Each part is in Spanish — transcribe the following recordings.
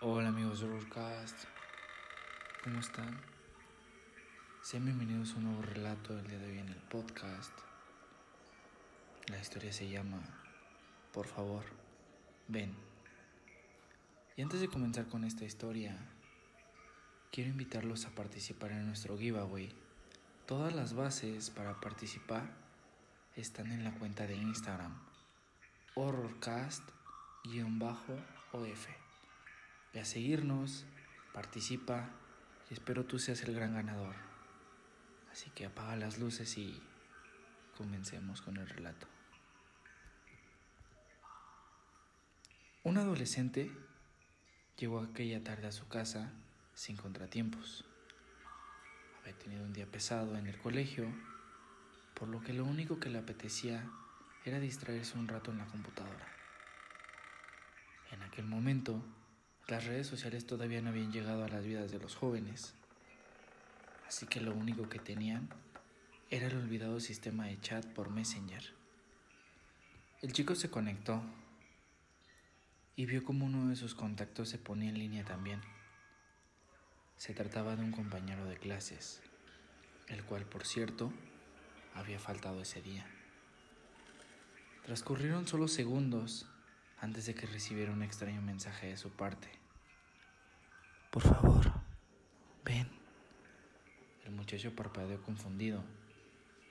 Hola amigos de Rollcast, ¿cómo están? Sean bienvenidos a un nuevo relato del día de hoy en el podcast. La historia se llama Por favor, ven. Y antes de comenzar con esta historia, quiero invitarlos a participar en nuestro giveaway. Todas las bases para participar están en la cuenta de Instagram, horrorcast-of. Ve a seguirnos, participa y espero tú seas el gran ganador. Así que apaga las luces y comencemos con el relato. Un adolescente llegó aquella tarde a su casa sin contratiempos. Había tenido un día pesado en el colegio, por lo que lo único que le apetecía era distraerse un rato en la computadora. En aquel momento, las redes sociales todavía no habían llegado a las vidas de los jóvenes, así que lo único que tenían era el olvidado sistema de chat por Messenger. El chico se conectó y vio como uno de sus contactos se ponía en línea también. Se trataba de un compañero de clases, el cual, por cierto, había faltado ese día. Transcurrieron solo segundos antes de que recibiera un extraño mensaje de su parte. Por favor, ven. El muchacho parpadeó confundido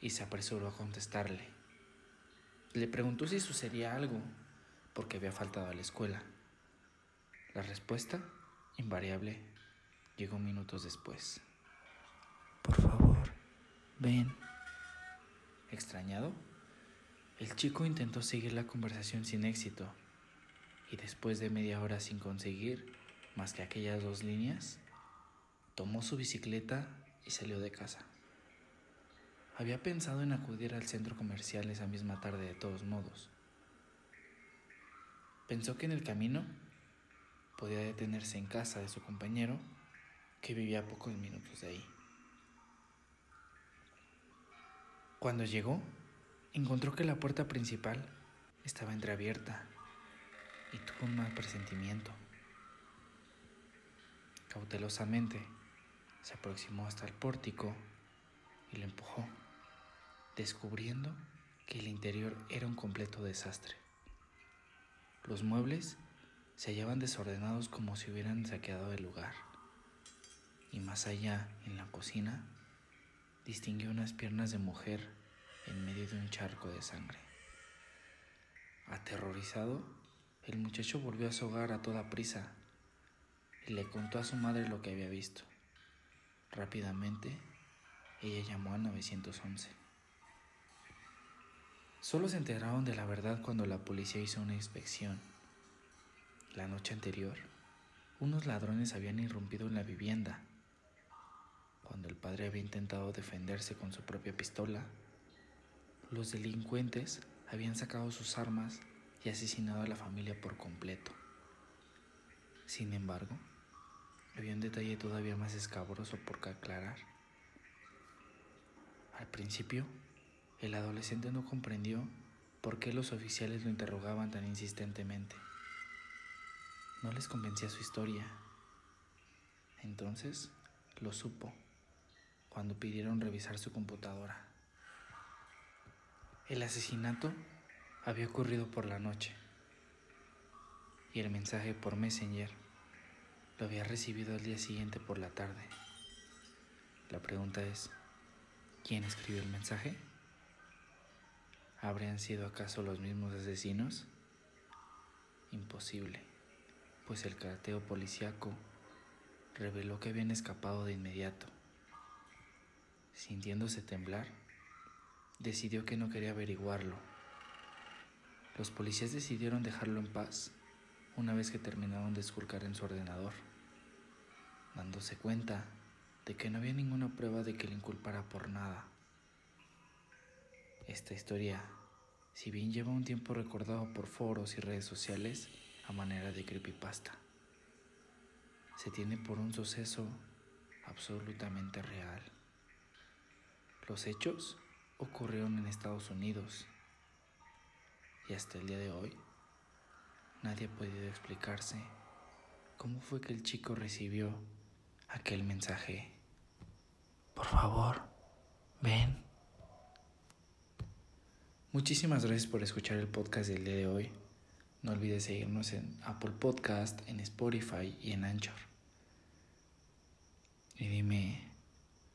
y se apresuró a contestarle. Le preguntó si sucedía algo, porque había faltado a la escuela. La respuesta, invariable, llegó minutos después. Por favor, ven. Extrañado, el chico intentó seguir la conversación sin éxito y después de media hora sin conseguir más que aquellas dos líneas, tomó su bicicleta y salió de casa. Había pensado en acudir al centro comercial esa misma tarde de todos modos. Pensó que en el camino podía detenerse en casa de su compañero, que vivía a pocos minutos de ahí. Cuando llegó, encontró que la puerta principal estaba entreabierta y tuvo un mal presentimiento. Cautelosamente se aproximó hasta el pórtico y lo empujó, descubriendo que el interior era un completo desastre. Los muebles se hallaban desordenados como si hubieran saqueado el lugar. Y más allá, en la cocina, distinguió unas piernas de mujer en medio de un charco de sangre. Aterrorizado, el muchacho volvió a su hogar a toda prisa y le contó a su madre lo que había visto. Rápidamente, ella llamó a 911. Solo se enteraron de la verdad cuando la policía hizo una inspección. La noche anterior, unos ladrones habían irrumpido en la vivienda. Cuando el padre había intentado defenderse con su propia pistola, los delincuentes habían sacado sus armas y asesinado a la familia por completo. Sin embargo, había un detalle todavía más escabroso por aclarar. Al principio, el adolescente no comprendió por qué los oficiales lo interrogaban tan insistentemente. No les convencía su historia. Entonces, lo supo cuando pidieron revisar su computadora. El asesinato había ocurrido por la noche y el mensaje por Messenger lo había recibido al día siguiente por la tarde. La pregunta es, ¿quién escribió el mensaje? ¿Habrían sido acaso los mismos asesinos? Imposible, pues el carteo policíaco reveló que habían escapado de inmediato. Sintiéndose temblar, decidió que no quería averiguarlo los policías decidieron dejarlo en paz una vez que terminaron de esculcar en su ordenador, dándose cuenta de que no había ninguna prueba de que le inculpara por nada. Esta historia, si bien lleva un tiempo recordado por foros y redes sociales a manera de creepypasta, se tiene por un suceso absolutamente real. Los hechos ocurrieron en Estados Unidos y hasta el día de hoy nadie ha podido explicarse cómo fue que el chico recibió aquel mensaje. Por favor, ven. Muchísimas gracias por escuchar el podcast del día de hoy. No olvides seguirnos en Apple Podcast, en Spotify y en Anchor. Y dime,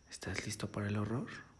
¿estás listo para el horror?